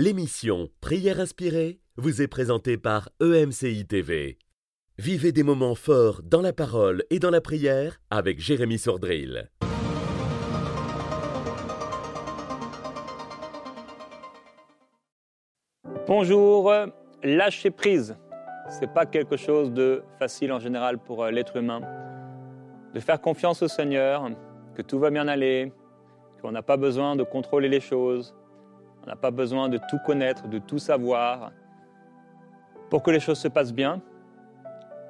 L'émission Prière inspirée vous est présentée par EMCI TV. Vivez des moments forts dans la parole et dans la prière avec Jérémy Sordrill. Bonjour, lâcher prise. C'est pas quelque chose de facile en général pour euh, l'être humain. De faire confiance au Seigneur, que tout va bien aller, qu'on n'a pas besoin de contrôler les choses, on n'a pas besoin de tout connaître, de tout savoir. Pour que les choses se passent bien,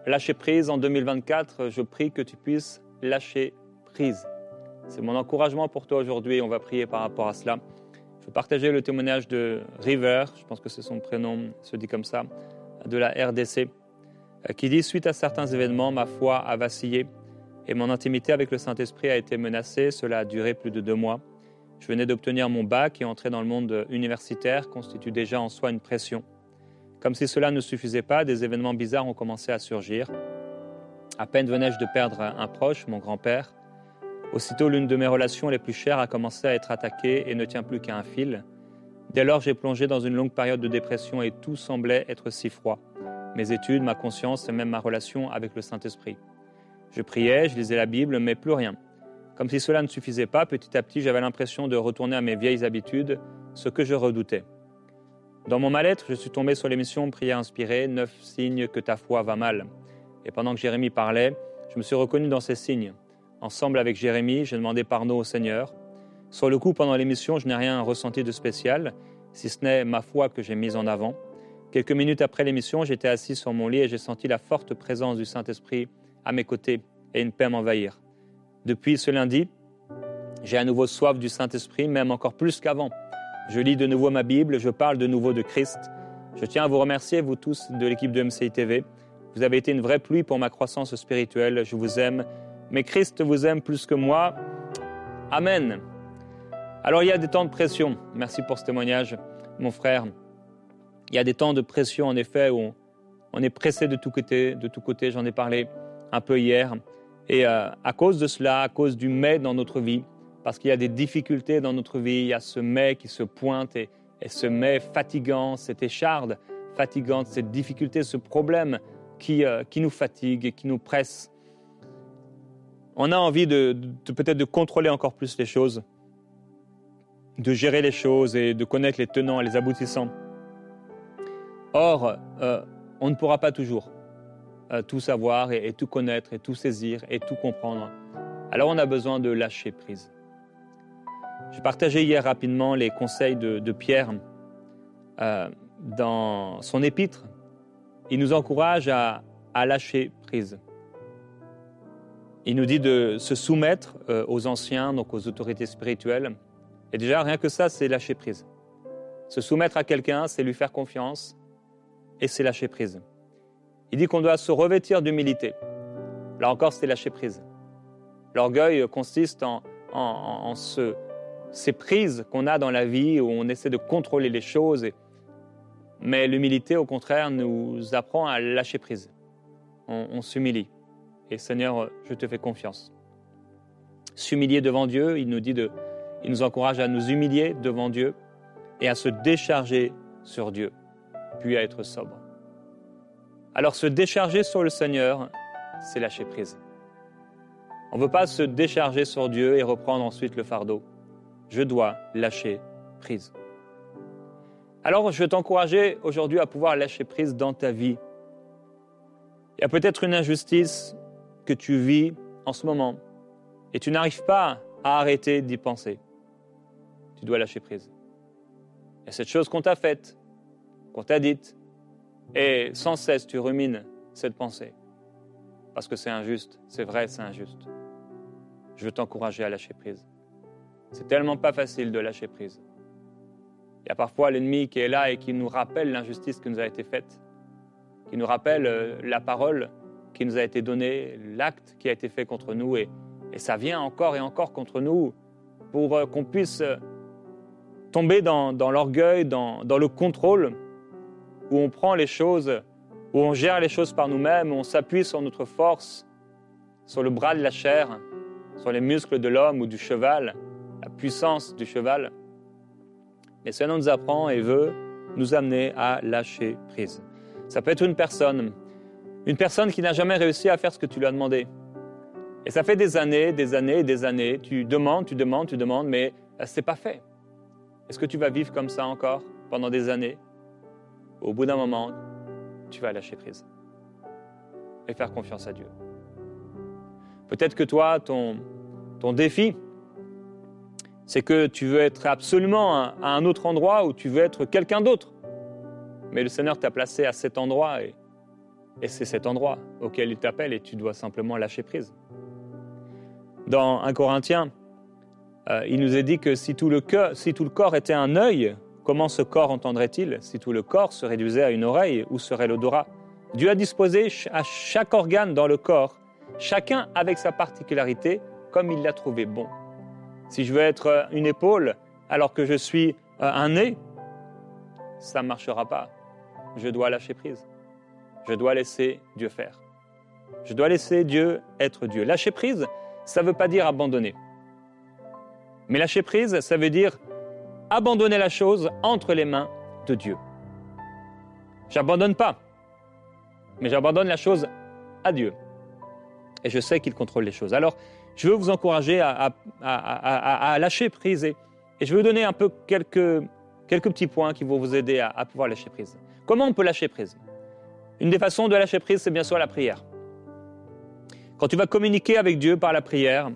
lâcher prise en 2024, je prie que tu puisses lâcher prise. C'est mon encouragement pour toi aujourd'hui on va prier par rapport à cela. Je veux partager le témoignage de River, je pense que c'est son prénom, se dit comme ça, de la RDC, euh, qui dit Suite à certains événements, ma foi a vacillé et mon intimité avec le Saint-Esprit a été menacée. Cela a duré plus de deux mois. Je venais d'obtenir mon bac et entrer dans le monde universitaire constitue déjà en soi une pression. Comme si cela ne suffisait pas, des événements bizarres ont commencé à surgir. À peine venais-je de perdre un proche, mon grand-père. Aussitôt, l'une de mes relations les plus chères a commencé à être attaquée et ne tient plus qu'à un fil. Dès lors, j'ai plongé dans une longue période de dépression et tout semblait être si froid. Mes études, ma conscience et même ma relation avec le Saint-Esprit. Je priais, je lisais la Bible, mais plus rien. Comme si cela ne suffisait pas, petit à petit, j'avais l'impression de retourner à mes vieilles habitudes, ce que je redoutais. Dans mon mal-être, je suis tombé sur l'émission Prière inspirée, neuf signes que ta foi va mal. Et pendant que Jérémie parlait, je me suis reconnu dans ces signes. Ensemble avec Jérémie, j'ai demandé pardon au Seigneur. Sur le coup, pendant l'émission, je n'ai rien ressenti de spécial, si ce n'est ma foi que j'ai mise en avant. Quelques minutes après l'émission, j'étais assis sur mon lit et j'ai senti la forte présence du Saint-Esprit à mes côtés et une paix m'envahir. Depuis ce lundi, j'ai à nouveau soif du Saint-Esprit, même encore plus qu'avant. Je lis de nouveau ma Bible, je parle de nouveau de Christ. Je tiens à vous remercier, vous tous de l'équipe de MCI TV. Vous avez été une vraie pluie pour ma croissance spirituelle. Je vous aime. Mais Christ vous aime plus que moi. Amen. Alors il y a des temps de pression. Merci pour ce témoignage, mon frère. Il y a des temps de pression, en effet, où on est pressé de tous côtés. De tous côtés, j'en ai parlé un peu hier. Et euh, à cause de cela, à cause du mais dans notre vie, parce qu'il y a des difficultés dans notre vie, il y a ce mais qui se pointe et, ce mais fatigant, cette écharde fatigante, cette difficulté, ce problème qui, euh, nous fatigue et qui nous presse. On a envie de, peut-être de contrôler encore plus les choses, de gérer les choses et de connaître les tenants et les aboutissants. Or, euh, on ne pourra pas toujours. Euh, tout savoir et, tout connaître et tout saisir et tout comprendre. Alors on a besoin de lâcher prise. J'ai partagé hier rapidement les conseils de, Pierre euh, dans son épître. Il nous encourage à, lâcher prise. Il nous dit de se soumettre euh, aux anciens, donc aux autorités spirituelles. Et déjà, rien que ça, c'est lâcher prise. Se soumettre à quelqu'un, c'est lui faire confiance et c'est lâcher prise. Il dit qu'on doit se revêtir d'humilité. Là encore, c'est lâcher prise. L'orgueil consiste en, ces prises qu'on a dans la vie où on essaie de contrôler les choses. mais l'humilité, au contraire, nous apprend à lâcher prise. On, s'humilie. Et Seigneur, je te fais confiance. S'humilier devant Dieu, il nous dit de, il nous encourage à nous humilier devant Dieu et à se décharger sur Dieu, puis à être sobre. Alors se décharger sur le Seigneur, c'est lâcher prise. On ne veut pas se décharger sur Dieu et reprendre ensuite le fardeau. Je dois lâcher prise. Alors je veux t'encourager aujourd'hui à pouvoir lâcher prise dans ta vie. Il y a peut-être une injustice que tu vis en ce moment et tu n'arrives pas à arrêter d'y penser. Tu dois lâcher prise. Il y a cette chose qu'on t'a faite, qu'on t'a dite, et sans cesse, tu rumines cette pensée. Parce que c'est injuste, c'est vrai, c'est injuste. Je veux t'encourager à lâcher prise. C'est tellement pas facile de lâcher prise. Il y a parfois l'ennemi qui est là et qui nous rappelle l'injustice qui nous a été faite, qui nous rappelle euh, la parole qui nous a été donnée, l'acte qui a été fait contre nous, et, ça vient encore et encore contre nous pour euh, qu'on puisse euh, tomber dans, l'orgueil, dans le contrôle où on prend les choses, où on gère les choses par nous-mêmes, où on s'appuie sur notre force, sur le bras de la chair, sur les muscles de l'homme ou du cheval, la puissance du cheval. Et Seigneur nous apprend et veut nous amener à lâcher prise. Ça peut être une personne, une personne qui n'a jamais réussi à faire ce que tu lui as demandé. Et ça fait des années, des années, des années. Tu demandes, tu demandes, tu demandes, mais ce n'est pas fait. Est-ce que tu vas vivre comme ça encore pendant des années? Au bout d'un moment, tu vas lâcher prise et faire confiance à Dieu. Peut-être que toi, ton, ton défi, c'est que tu veux être absolument à un autre endroit où tu veux être quelqu'un d'autre. Mais le Seigneur t'a placé à cet endroit et, c'est cet endroit auquel il t'appelle et tu dois simplement lâcher prise. Dans 1 Corinthien, euh, il nous est dit que si tout, le si tout le corps était un œil, comment ce corps entendrait-il Si tout le corps se réduisait à une oreille, où serait l'odorat? Dieu a disposé à chaque organe dans le corps, chacun avec sa particularité, comme il l'a trouvé bon. Si je veux être une épaule alors que je suis euh, un nez, ça ne marchera pas. Je dois lâcher prise. Je dois laisser Dieu faire. Je dois laisser Dieu être Dieu. Lâcher prise, ça ne veut pas dire abandonner. Mais lâcher prise, ça veut dire abandonner la chose entre les mains de Dieu. J'abandonne pas, mais j'abandonne la chose à Dieu. Et je sais qu'il contrôle les choses. Alors, je veux vous encourager à, lâcher prise et, je veux vous donner un peu quelques, quelques petits points qui vont vous aider à, pouvoir lâcher prise. Comment on peut lâcher prise? Une des façons de lâcher prise, c'est bien sûr la prière. Quand tu vas communiquer avec Dieu par la prière,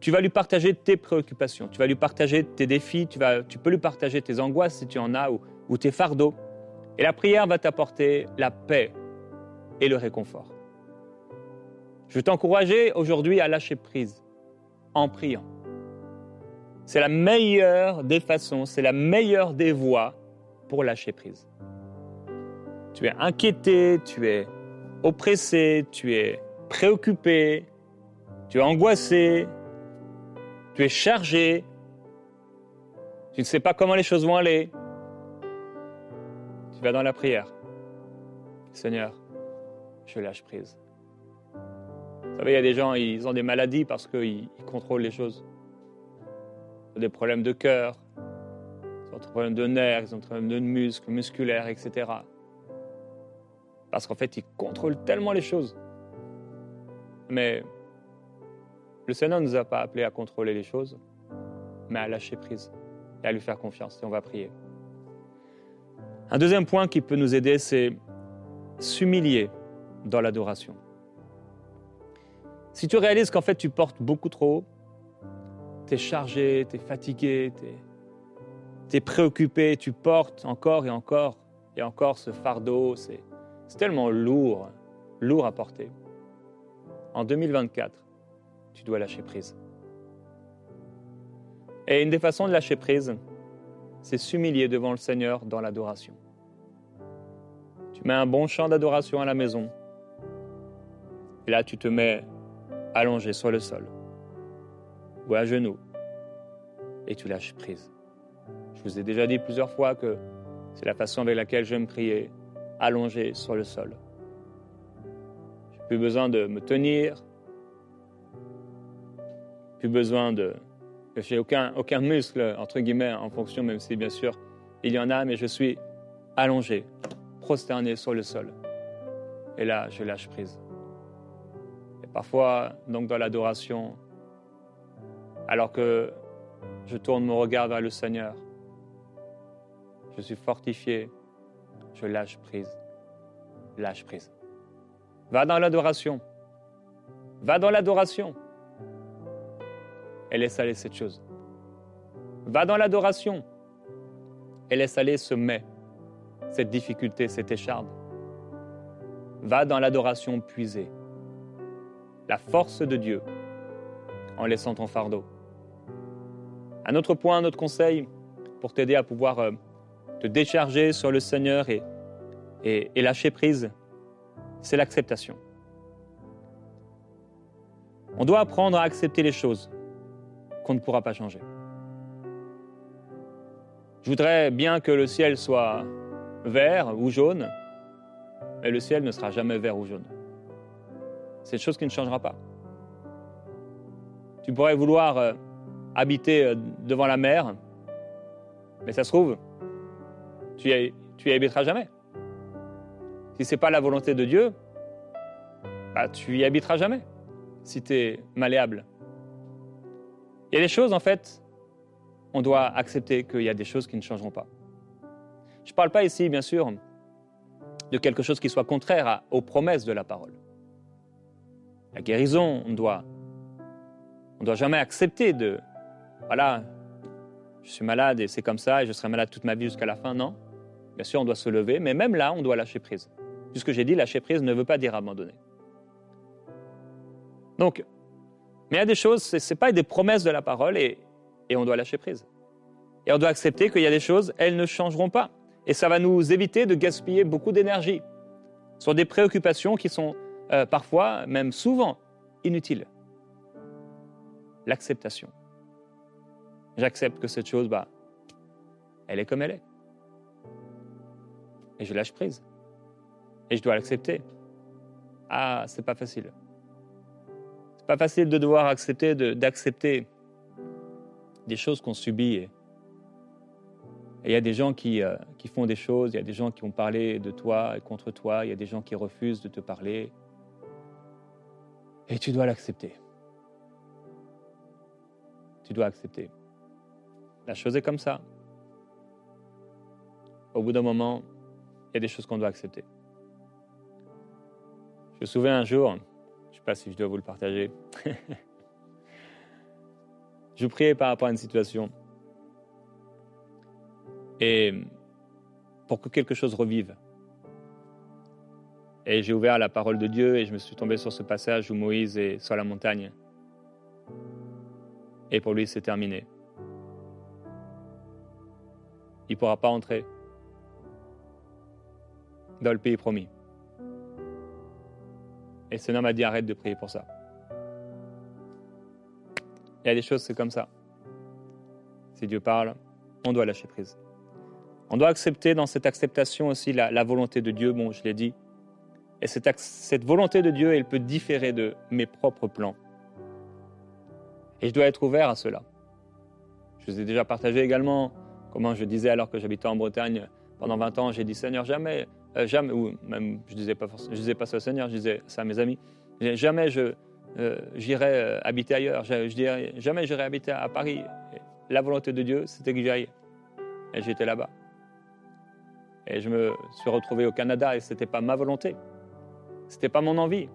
tu vas lui partager tes préoccupations, tu vas lui partager tes défis, tu, vas, tu peux lui partager tes angoisses si tu en as ou, ou tes fardeaux. Et la prière va t'apporter la paix et le réconfort. Je veux t'encourager aujourd'hui à lâcher prise en priant. C'est la meilleure des façons, c'est la meilleure des voies pour lâcher prise. Tu es inquiété, tu es oppressé, tu es préoccupé, tu es angoissé, tu es chargé, tu ne sais pas comment les choses vont aller. Tu vas dans la prière. Seigneur, je lâche prise. Vous savez, il y a des gens, ils ont des maladies parce qu'ils contrôlent les choses. Ils ont des problèmes de cœur, ils ont des problèmes de nerfs, ils ont des problèmes de muscles, musculaires, etc. Parce qu'en fait, ils contrôlent tellement les choses. Mais le Seigneur ne nous a pas appelés à contrôler les choses, mais à lâcher prise et à lui faire confiance. Et on va prier. Un deuxième point qui peut nous aider, c'est s'humilier dans l'adoration. Si tu réalises qu'en fait tu portes beaucoup trop haut, tu es chargé, tu es fatigué, tu es, préoccupé, tu portes encore et encore et encore ce fardeau, c'est tellement lourd, lourd à porter en 2024, tu dois lâcher prise. Et une des façons de lâcher prise, c'est s'humilier devant le Seigneur dans l'adoration. Tu mets un bon chant d'adoration à la maison. Et là, tu te mets allongé sur le sol ou à genoux et tu lâches prise. Je vous ai déjà dit plusieurs fois que c'est la façon avec laquelle j'aime prier, allongé sur le sol plus besoin de me tenir, plus besoin de... Je n'ai aucun, aucun muscle, entre guillemets, en fonction, même si bien sûr il y en a, mais je suis allongé, prosterné sur le sol. Et là, je lâche prise. Et parfois, donc dans l'adoration, alors que je tourne mon regard vers le Seigneur, je suis fortifié, je lâche prise, lâche prise. Va dans l'adoration. Va dans l'adoration. Et laisse aller cette chose. Va dans l'adoration. Et laisse aller ce mais, cette difficulté, cette écharde. Va dans l'adoration puisée. La force de Dieu en laissant ton fardeau. Un autre point, un autre conseil pour t'aider à pouvoir euh, te décharger sur le Seigneur et lâcher prise, c'est l'acceptation. On doit apprendre à accepter les choses qu'on ne pourra pas changer. Je voudrais bien que le ciel soit vert ou jaune, mais le ciel ne sera jamais vert ou jaune. C'est une chose qui ne changera pas. Tu pourrais vouloir euh, habiter euh, devant la mer, Mais ça se trouve, tu y, habiteras jamais. Si ce n'est pas la volonté de Dieu, bah, tu y habiteras jamais si tu es malléable. Il y a des choses, en fait, on doit accepter qu'il y a des choses qui ne changeront pas. Je ne parle pas ici, bien sûr, de quelque chose qui soit contraire aux promesses de la parole. La guérison, on doit, on doit jamais accepter de, voilà, je suis malade et c'est comme ça et je serai malade toute ma vie jusqu'à la fin. Non, bien sûr, on doit se lever, mais même là, on doit lâcher prise. Puisque j'ai dit, lâcher prise ne veut pas dire abandonner. Donc, mais il y a des choses, ce n'est pas des promesses de la parole et, on doit lâcher prise. Et on doit accepter qu'il y a des choses, elles ne changeront pas. Et ça va nous éviter de gaspiller beaucoup d'énergie sur des préoccupations qui sont euh, parfois, même souvent, inutiles. L'acceptation. J'accepte que cette chose, bah, elle est comme elle est. Et je lâche prise. Et je dois l'accepter. Ah, c'est pas facile. Pas facile de devoir accepter, d'accepter des choses qu'on subit. Et il y a des gens qui, euh, qui font des choses, il y a des gens qui ont parlé de toi et contre toi, il y a des gens qui refusent de te parler. Et tu dois l'accepter. Tu dois accepter. La chose est comme ça. Au bout d'un moment, il y a des choses qu'on doit accepter. Je me souviens un jour, sais pas si je dois vous le partager, je priais par rapport à une situation. Et pour que quelque chose revive. Et j'ai ouvert la parole de Dieu et je me suis tombé sur ce passage où Moïse est sur la montagne. Et pour lui, c'est terminé. Il ne pourra pas entrer dans le pays promis. Et ce homme m'a dit arrête de prier pour ça. Il y a des choses, c'est comme ça. Si Dieu parle, on doit lâcher prise. On doit accepter dans cette acceptation aussi la, volonté de Dieu, bon, je l'ai dit. Et cette volonté de Dieu, elle peut différer de mes propres plans. Et je dois être ouvert à cela. Je vous ai déjà partagé également comment je disais alors que j'habitais en Bretagne pendant 20 ans, j'ai dit Seigneur, jamais, euh, jamais, ou même je disais pas disais pas ça au Seigneur, je disais ça à mes amis, jamais je euh, j'irai euh, habiter ailleurs, je, je jamais j'irai habiter à Paris. la volonté de Dieu, c'était que j'aille. Et j'étais là-bas. Et je me suis retrouvé au Canada et c'était pas ma volonté. C'était pas mon envie.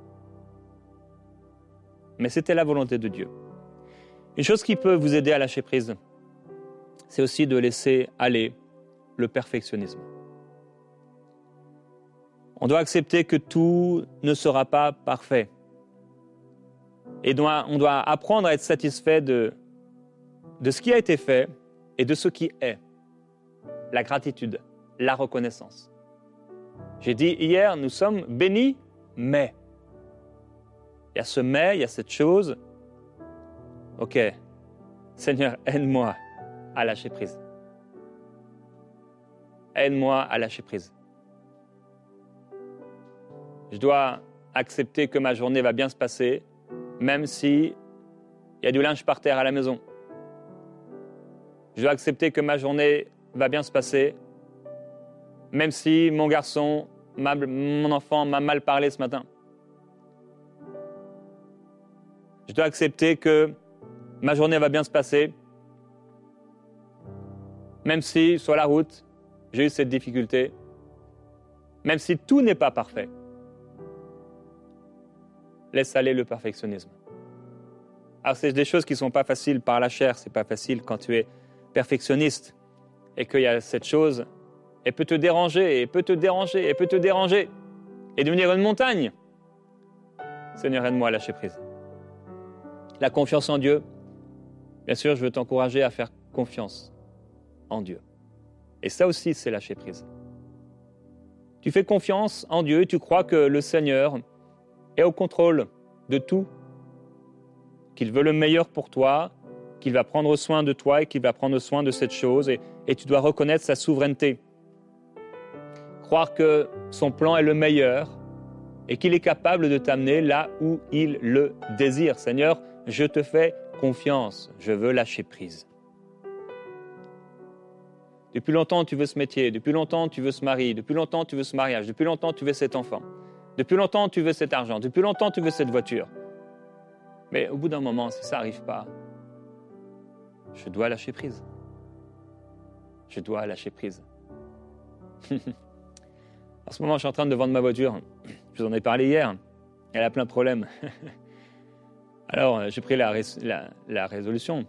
Mais c'était la volonté de Dieu. Une chose qui peut vous aider à lâcher prise, c'est aussi de laisser aller le perfectionnisme. On doit accepter que tout ne sera pas parfait. Et on doit apprendre à être satisfait de, de ce qui a été fait et de ce qui est. La gratitude, la reconnaissance. J'ai dit hier, nous sommes bénis, mais. Il y a ce mais, il y a cette chose. Ok, Seigneur, aide-moi à lâcher prise. Aide-moi à lâcher prise. Je dois accepter que ma journée va bien se passer, même si il y a du linge par terre à la maison. Je dois accepter que ma journée va bien se passer, même si mon garçon, mon enfant m'a mal parlé ce matin. Je dois accepter que ma journée va bien se passer, même si sur la route, j'ai eu cette difficulté, même si tout n'est pas parfait. Laisse aller le perfectionnisme. Alors c'est des choses qui ne sont pas faciles par la chair, c'est pas facile quand tu es perfectionniste et qu'il y a cette chose, elle peut te déranger, et peut te déranger, et peut te déranger, et devenir une montagne. Seigneur, aide-moi à lâcher prise. La confiance en Dieu, bien sûr, je veux t'encourager à faire confiance en Dieu. Et ça aussi, c'est lâcher prise. Tu fais confiance en Dieu, tu crois que le Seigneur est au contrôle de tout, qu'il veut le meilleur pour toi, qu'il va prendre soin de toi et qu'il va prendre soin de cette chose, et, tu dois reconnaître sa souveraineté. Croire que son plan est le meilleur et qu'il est capable de t'amener là où il le désire. Seigneur, je te fais confiance, je veux lâcher prise. Depuis longtemps, tu veux ce métier. Depuis longtemps, tu veux ce mari. Depuis longtemps, tu veux ce mariage. Depuis longtemps, tu veux cet enfant. Depuis longtemps, tu veux cet argent. Depuis longtemps, tu veux cette voiture. Mais au bout d'un moment, si ça n'arrive pas, je dois lâcher prise. Je dois lâcher prise. en ce moment, je suis en train de vendre ma voiture. Je vous en ai parlé hier. Elle a plein de problèmes. Alors, euh, j'ai pris la, résolution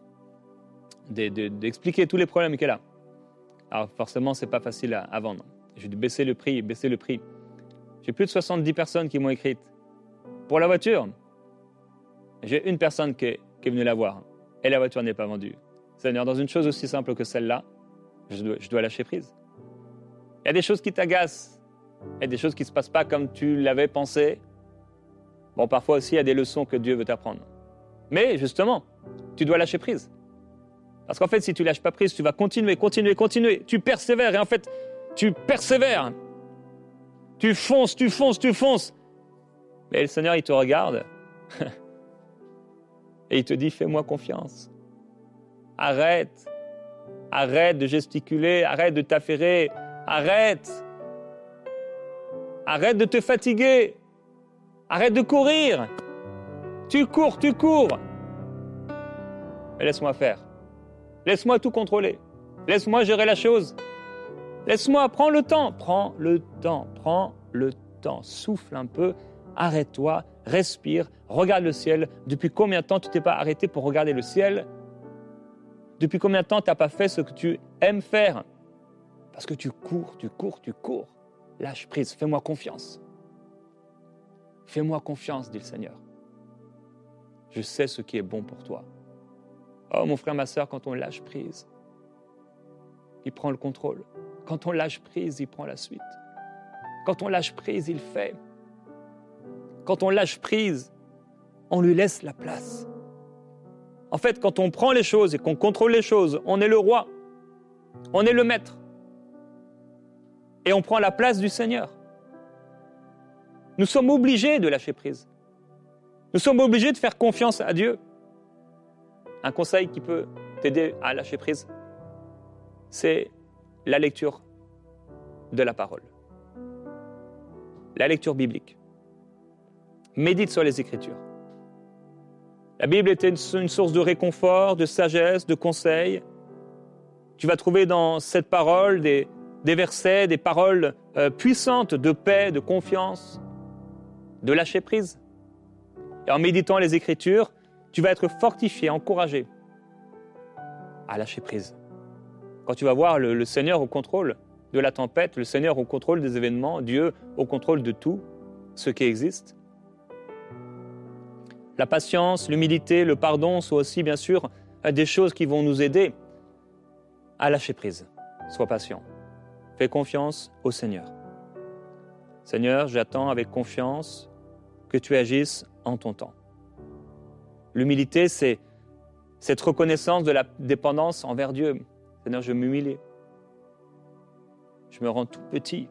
d'expliquer tous les problèmes qu'elle a. Alors, forcément, ce n'est pas facile à, vendre. J'ai dû baisser le prix, baisser le prix. J'ai plus de 70 personnes qui m'ont écrit. Pour la voiture, j'ai une personne qui est, venue la voir et la voiture n'est pas vendue. Seigneur, dans une chose aussi simple que celle-là, je dois, lâcher prise. Il y a des choses qui t'agacent, il y a des choses qui ne se passent pas comme tu l'avais pensé. Bon, parfois aussi, il y a des leçons que Dieu veut t'apprendre. Mais justement, tu dois lâcher prise. Parce qu'en fait, si tu lâches pas prise, tu vas continuer, continuer, continuer. Tu persévères et en fait, tu persévères. Tu fonces, tu fonces, tu fonces. Mais le Seigneur, il te regarde et il te dit, fais-moi confiance. Arrête. Arrête de gesticuler, arrête de t'affairer, arrête. Arrête de te fatiguer. Arrête de courir. Tu cours, tu cours. Mais laisse-moi faire. Laisse-moi tout contrôler. Laisse-moi gérer la chose. Laisse-moi, prends le temps, prends le temps, prends le temps. Souffle un peu, arrête-toi, respire, regarde le ciel. Depuis combien de temps tu t'es pas arrêté pour regarder le ciel? Depuis combien de temps tu n'as pas fait ce que tu aimes faire? Parce que tu cours, tu cours, tu cours. Lâche prise, fais-moi confiance. Fais-moi confiance, dit le Seigneur. Je sais ce qui est bon pour toi. Oh mon frère, ma soeur, quand on lâche prise, il prend le contrôle. Quand on lâche prise, il prend la suite. Quand on lâche prise, il fait. Quand on lâche prise, on lui laisse la place. En fait, quand on prend les choses et qu'on contrôle les choses, on est le roi, on est le maître. Et on prend la place du Seigneur. Nous sommes obligés de lâcher prise. Nous sommes obligés de faire confiance à Dieu. Un conseil qui peut t'aider à lâcher prise, c'est la lecture de la parole. La lecture biblique. Médite sur les Écritures. La Bible est une source de réconfort, de sagesse, de conseil. Tu vas trouver dans cette parole des, versets, des paroles euh, puissantes de paix, de confiance, de lâcher prise. Et en méditant les Écritures, tu vas être fortifié, encouragé à lâcher prise. Quand tu vas voir le, Seigneur au contrôle de la tempête, le Seigneur au contrôle des événements, Dieu au contrôle de tout ce qui existe. La patience, l'humilité, le pardon sont aussi bien sûr des choses qui vont nous aider à lâcher prise. Sois patient. Fais confiance au Seigneur. Seigneur, j'attends avec confiance que tu agisses en ton temps. L'humilité, c'est cette reconnaissance de la dépendance envers Dieu. Seigneur, je m'humilie. Je me rends tout petit.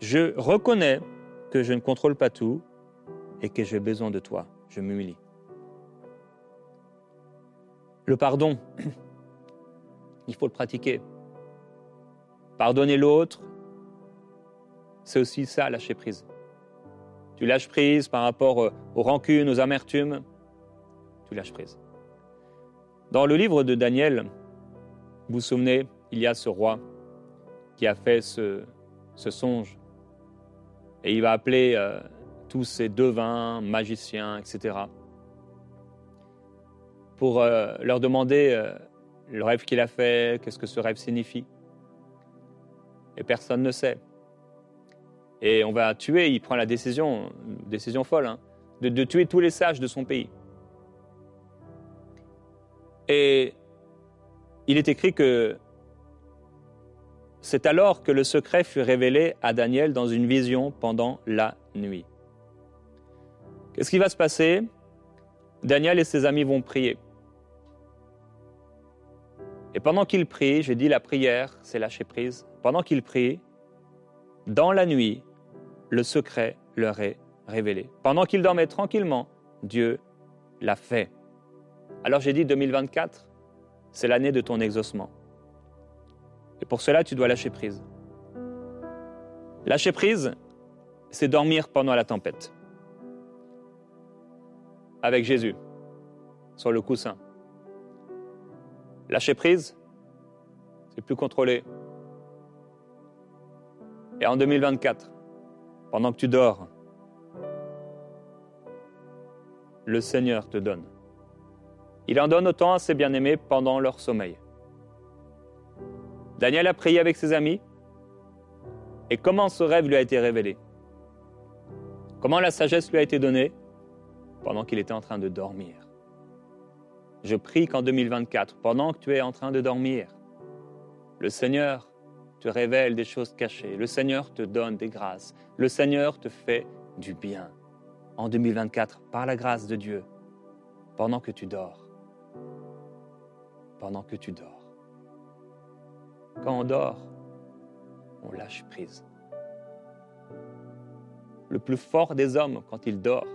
Je reconnais que je ne contrôle pas tout et que j'ai besoin de toi. Je m'humilie. Le pardon, il faut le pratiquer. Pardonner l'autre, c'est aussi ça, lâcher prise. Tu lâches prise par rapport euh, aux rancunes, aux amertumes. Tu lâches prise. Dans le livre de Daniel, vous vous souvenez, il y a ce roi qui a fait ce, songe. Et il va appeler euh, tous ces devins, magiciens, etc. pour euh, leur demander le rêve qu'il a fait, qu'est-ce que ce rêve signifie. Et personne ne sait. Et on va tuer, il prend la décision, décision folle, hein, de, tuer tous les sages de son pays. Et il est écrit que c'est alors que le secret fut révélé à Daniel dans une vision pendant la nuit. Qu'est-ce qui va se passer? Daniel et ses amis vont prier. Et pendant qu'ils prient, j'ai dit la prière, c'est lâcher prise. Pendant qu'ils prient, dans la nuit, le secret leur est révélé. Pendant qu'ils dormaient tranquillement, Dieu l'a fait. Alors j'ai dit 2024, c'est l'année de ton exaucement. Et pour cela, tu dois lâcher prise. Lâcher prise, c'est dormir pendant la tempête. Avec Jésus, sur le coussin. Lâcher prise, c'est plus contrôlé. Et en 2024, pendant que tu dors, le Seigneur te donne. Il en donne autant à ses bien-aimés pendant leur sommeil. Daniel a prié avec ses amis. Et comment ce rêve lui a été révélé? Comment la sagesse lui a été donnée pendant qu'il était en train de dormir? Je prie qu'en 2024, pendant que tu es en train de dormir, le Seigneur te révèle des choses cachées, le Seigneur te donne des grâces, le Seigneur te fait du bien. En 2024, par la grâce de Dieu, pendant que tu dors. Pendant que tu dors. Quand on dort, on lâche prise le plus fort des hommes, quand il dort,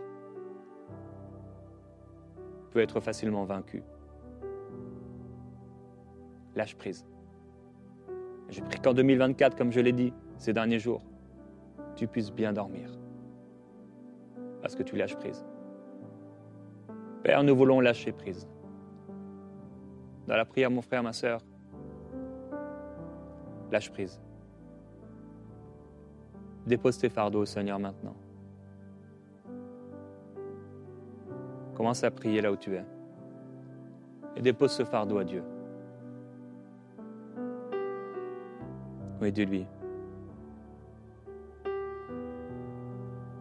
peut être facilement vaincu. Lâche prise. Je prie qu'en 2024, comme je l'ai dit ces derniers jours, tu puisses bien dormir. Parce que tu lâches prise. Père, nous voulons lâcher prise. Dans la prière, mon frère, ma soeur, lâche prise. Dépose tes fardeaux au Seigneur maintenant. Commence à prier là où tu es. Et dépose ce fardeau à Dieu. Oui, dis-lui.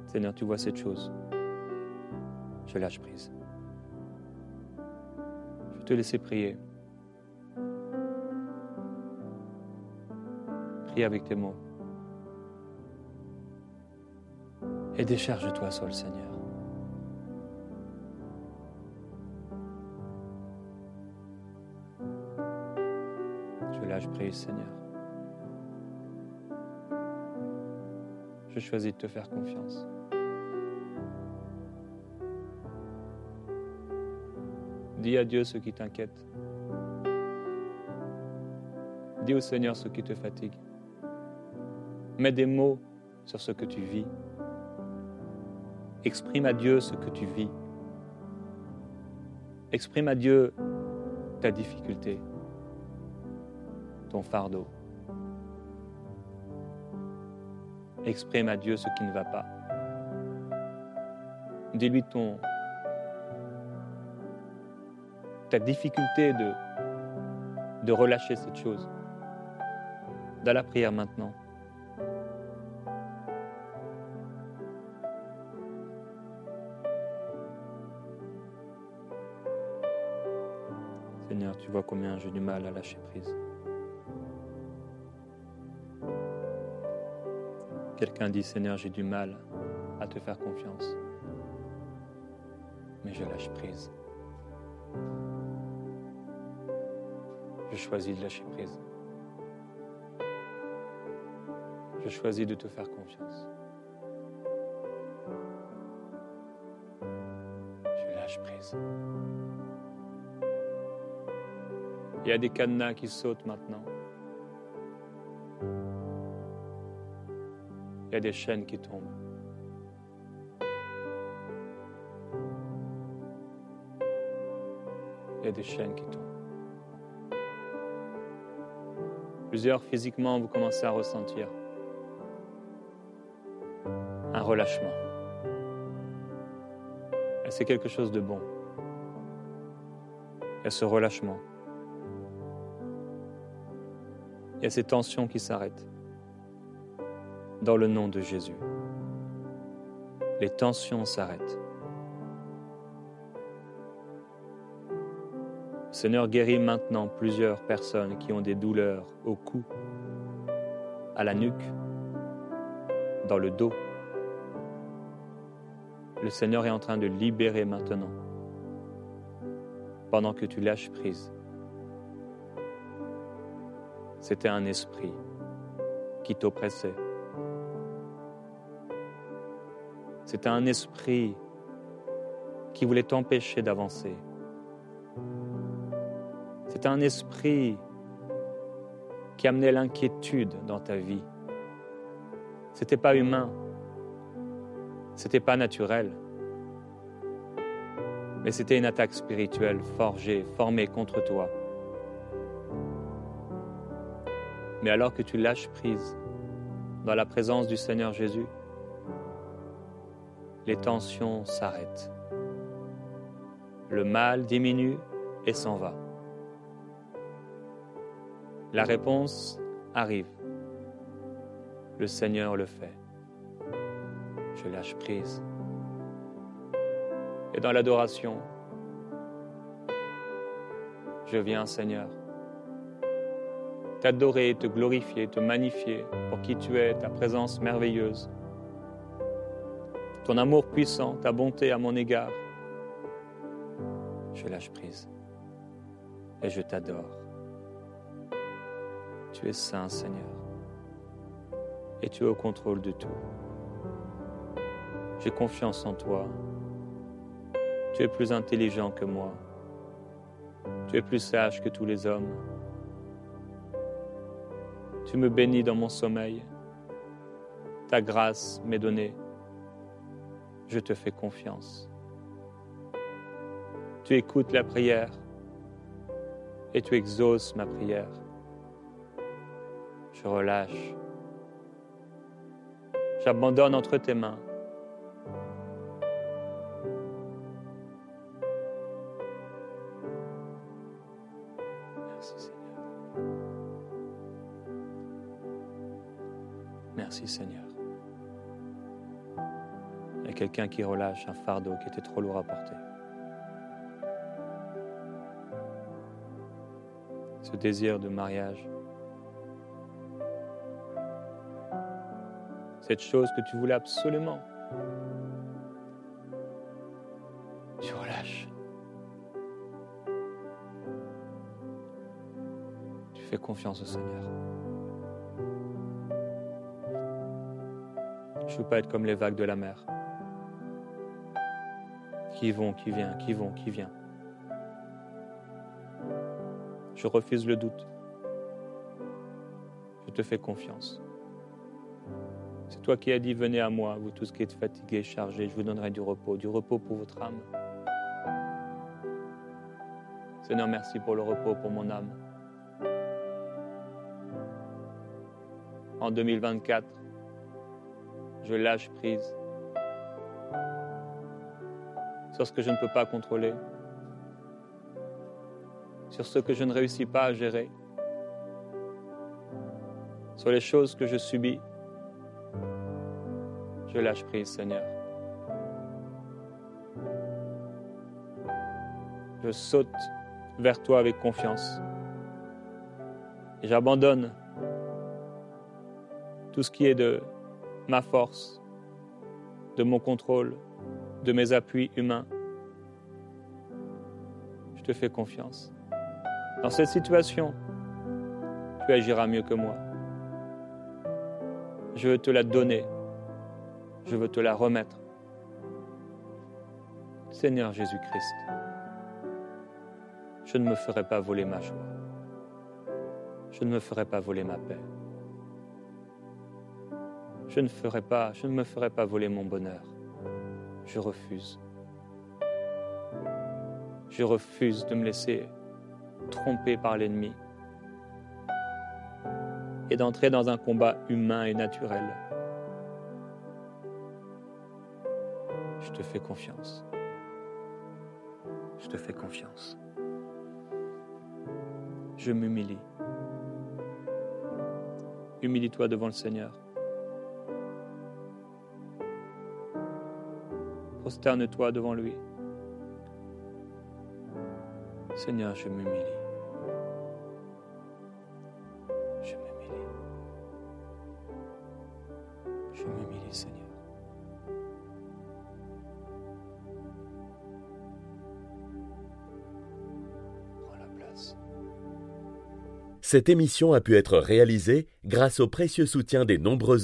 Seigneur, tu vois cette chose. Je lâche prise. Je te laisser prier. Prie avec tes mots. et décharge-toi sur le Seigneur. Je lâche prise, Seigneur. Je choisis de te faire confiance. Dis à Dieu ce qui t'inquiète. Dis au Seigneur ce qui te fatigue. Mets des mots sur ce que tu vis. Exprime à Dieu ce que tu vis. Exprime à Dieu ta difficulté, ton fardeau. Exprime à Dieu ce qui ne va pas. Dis-lui ton ta difficulté de, de relâcher cette chose. Dans la prière maintenant. Tu vois combien j'ai du mal à lâcher prise. Quelqu'un dit, Seigneur, j'ai du mal à te faire confiance. Mais je lâche prise. Je choisis de lâcher prise. Je choisis de te faire confiance. Je lâche prise. Il y a des cadenas qui sautent maintenant. Il y a des chaînes qui tombent. Il y a des chaînes qui tombent. Plusieurs physiquement, vous commencez à ressentir un relâchement. Et c'est quelque chose de bon. Il y a ce relâchement. Il y a ces tensions qui s'arrêtent. Dans le nom de Jésus. Les tensions s'arrêtent. Seigneur guérit maintenant plusieurs personnes qui ont des douleurs au cou, à la nuque, dans le dos. Le Seigneur est en train de libérer maintenant, pendant que tu lâches prise c'était un esprit qui t'oppressait. C'était un esprit qui voulait t'empêcher d'avancer. C'était un esprit qui amenait l'inquiétude dans ta vie. C'était pas humain. C'était pas naturel. Mais c'était une attaque spirituelle forgée, formée contre toi. Mais alors que tu lâches prise dans la présence du Seigneur Jésus, les tensions s'arrêtent. Le mal diminue et s'en va. La réponse arrive. Le Seigneur le fait. Je lâche prise. Et dans l'adoration, je viens, Seigneur, t'adorer, te glorifier, te magnifier pour qui tu es, ta présence merveilleuse, ton amour puissant, ta bonté à mon égard. Je lâche prise et je t'adore. Tu es saint, Seigneur, et tu es au contrôle de tout. J'ai confiance en toi. Tu es plus intelligent que moi. Tu es plus sage que tous les hommes. Tu me bénis dans mon sommeil. Ta grâce m'est donnée. Je te fais confiance. Tu écoutes la prière et tu exauces ma prière je relâche. J'abandonne entre tes mains. Qui relâche un fardeau qui était trop lourd à porter. Ce désir de mariage cette chose que tu voulais absolument. Tu relâches. Tu fais confiance au Seigneur. Je ne veux pas être comme les vagues de la mer. Qui vont, qui viennent, qui vont, qui vient. Je refuse le doute. Je te fais confiance. C'est toi qui as dit, venez à moi, vous tous qui êtes fatigués, chargés, je vous donnerai du repos, du repos pour votre âme. Seigneur, merci pour le repos pour mon âme. En 2024, je lâche prise sur ce que je ne peux pas contrôler, sur ce que je ne réussis pas à gérer, sur les choses que je subis je lâche prise, Seigneur. Je saute vers toi avec confiance. Et j'abandonne tout ce qui est de ma force, de mon contrôle, de mes appuis humains. Je te fais confiance. Dans cette situation, tu agiras mieux que moi. Je veux te la donner je veux te la remettre. Seigneur Jésus-Christ, je ne me ferai pas voler ma joie. Je ne me ferai pas voler ma paix. Je ne ferai pas, je ne me ferai pas voler mon bonheur. Je refuse. Je refuse de me laisser tromper par l'ennemi et d'entrer dans un combat humain et naturel Je te fais confiance. Je te fais confiance. Je m'humilie. Humilie-toi devant le Seigneur. Prosterne-toi devant lui. Seigneur, je m'humilie. Je m'humilie. Je m'humilie, Seigneur. Cette émission a pu être réalisée grâce au précieux soutien des nombreux